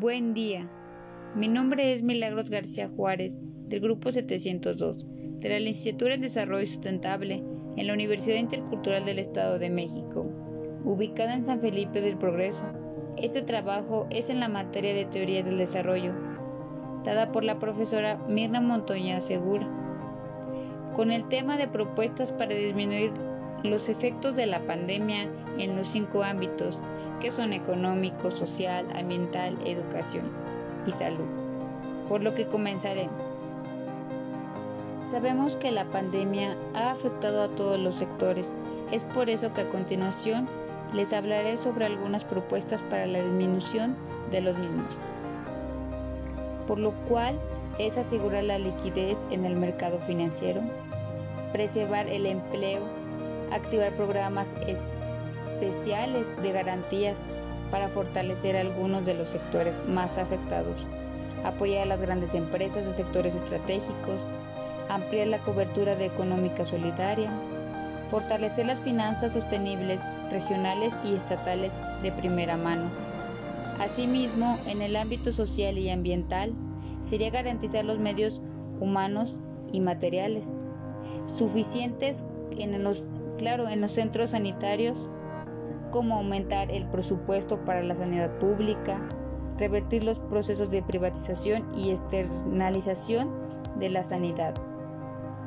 Buen día. Mi nombre es Milagros García Juárez, del Grupo 702, de la Licenciatura en Desarrollo Sustentable en la Universidad Intercultural del Estado de México, ubicada en San Felipe del Progreso. Este trabajo es en la materia de Teoría del Desarrollo, dada por la profesora Mirna Montoya Segura, con el tema de propuestas para disminuir los efectos de la pandemia en los cinco ámbitos que son económico, social, ambiental, educación y salud. Por lo que comenzaré. Sabemos que la pandemia ha afectado a todos los sectores. Es por eso que a continuación les hablaré sobre algunas propuestas para la disminución de los mismos. Por lo cual es asegurar la liquidez en el mercado financiero, preservar el empleo, activar programas especiales de garantías para fortalecer algunos de los sectores más afectados, apoyar a las grandes empresas de sectores estratégicos, ampliar la cobertura de económica solidaria, fortalecer las finanzas sostenibles regionales y estatales de primera mano. Asimismo, en el ámbito social y ambiental, sería garantizar los medios humanos y materiales suficientes en los, claro, en los centros sanitarios como aumentar el presupuesto para la sanidad pública, revertir los procesos de privatización y externalización de la sanidad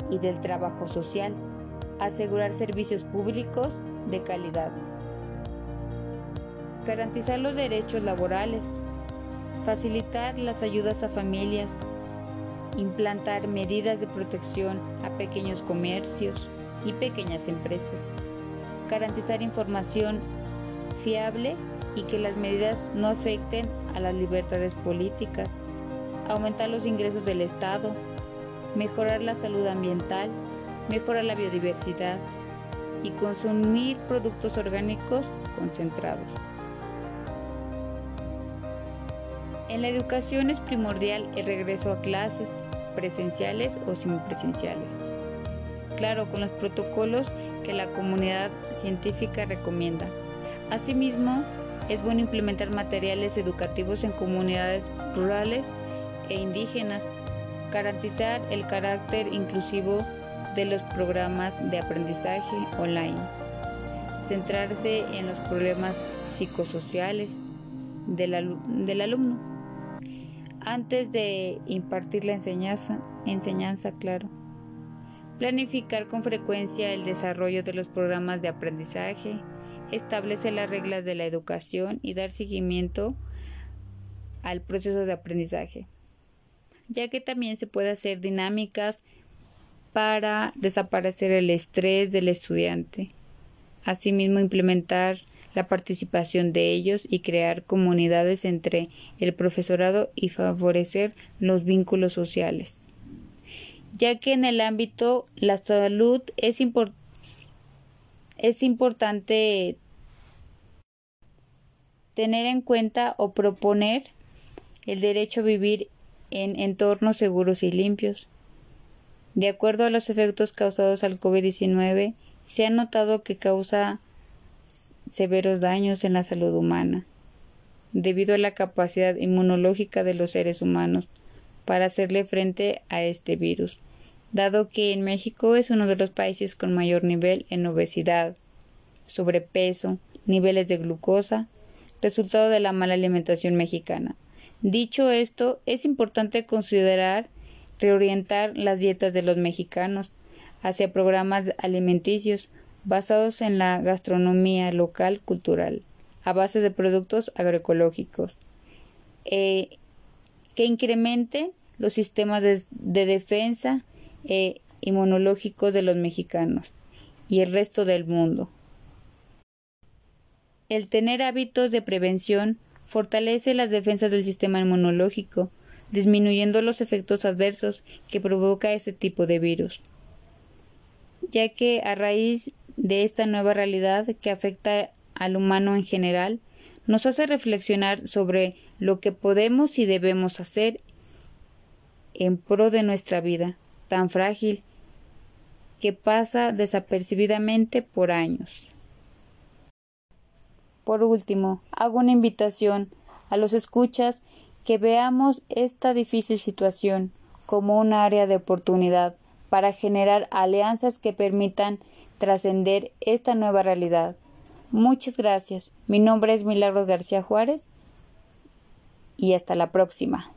y del trabajo social, asegurar servicios públicos de calidad, garantizar los derechos laborales, facilitar las ayudas a familias, implantar medidas de protección a pequeños comercios y pequeñas empresas, garantizar información fiable y que las medidas no afecten a las libertades políticas, aumentar los ingresos del Estado, mejorar la salud ambiental, mejorar la biodiversidad. Y consumir productos orgánicos concentrados. En la educación es primordial el regreso a clases, presenciales o semipresenciales. Claro, con los protocolos que la comunidad científica recomienda. Asimismo, es bueno implementar materiales educativos en comunidades rurales e indígenas, garantizar el carácter inclusivo de los programas de aprendizaje online, centrarse en los problemas psicosociales del, alumno antes de impartir la enseñanza, enseñanza, claro. Planificar con frecuencia el desarrollo de los programas de aprendizaje, establece las reglas de la educación y dar seguimiento al proceso de aprendizaje, ya que también se puede hacer dinámicas para desaparecer el estrés del estudiante. Asimismo, implementar la participación de ellos y crear comunidades entre el profesorado y favorecer los vínculos sociales. Ya que en el ámbito la salud es importante es importante tener en cuenta o proponer el derecho a vivir en entornos seguros y limpios. De acuerdo a los efectos causados al COVID-19, se ha notado que causa severos daños en la salud humana, debido a la capacidad inmunológica de los seres humanos para hacerle frente a este virus dado que en México es uno de los países con mayor nivel en obesidad, sobrepeso, niveles de glucosa, resultado de la mala alimentación mexicana. Dicho esto, es importante considerar reorientar las dietas de los mexicanos hacia programas alimenticios basados en la gastronomía local cultural, a base de productos agroecológicos, eh, que incremente los sistemas de defensa e inmunológicos de los mexicanos y el resto del mundo. El tener hábitos de prevención fortalece las defensas del sistema inmunológico, disminuyendo los efectos adversos que provoca este tipo de virus, ya que a raíz de esta nueva realidad que afecta al humano en general, nos hace reflexionar sobre lo que podemos y debemos hacer en pro de nuestra vida, tan frágil que pasa desapercibidamente por años. Por último, hago una invitación a los escuchas que veamos esta difícil situación como un área de oportunidad para generar alianzas que permitan trascender esta nueva realidad. Muchas gracias. Mi nombre es Milagros García Juárez y hasta la próxima.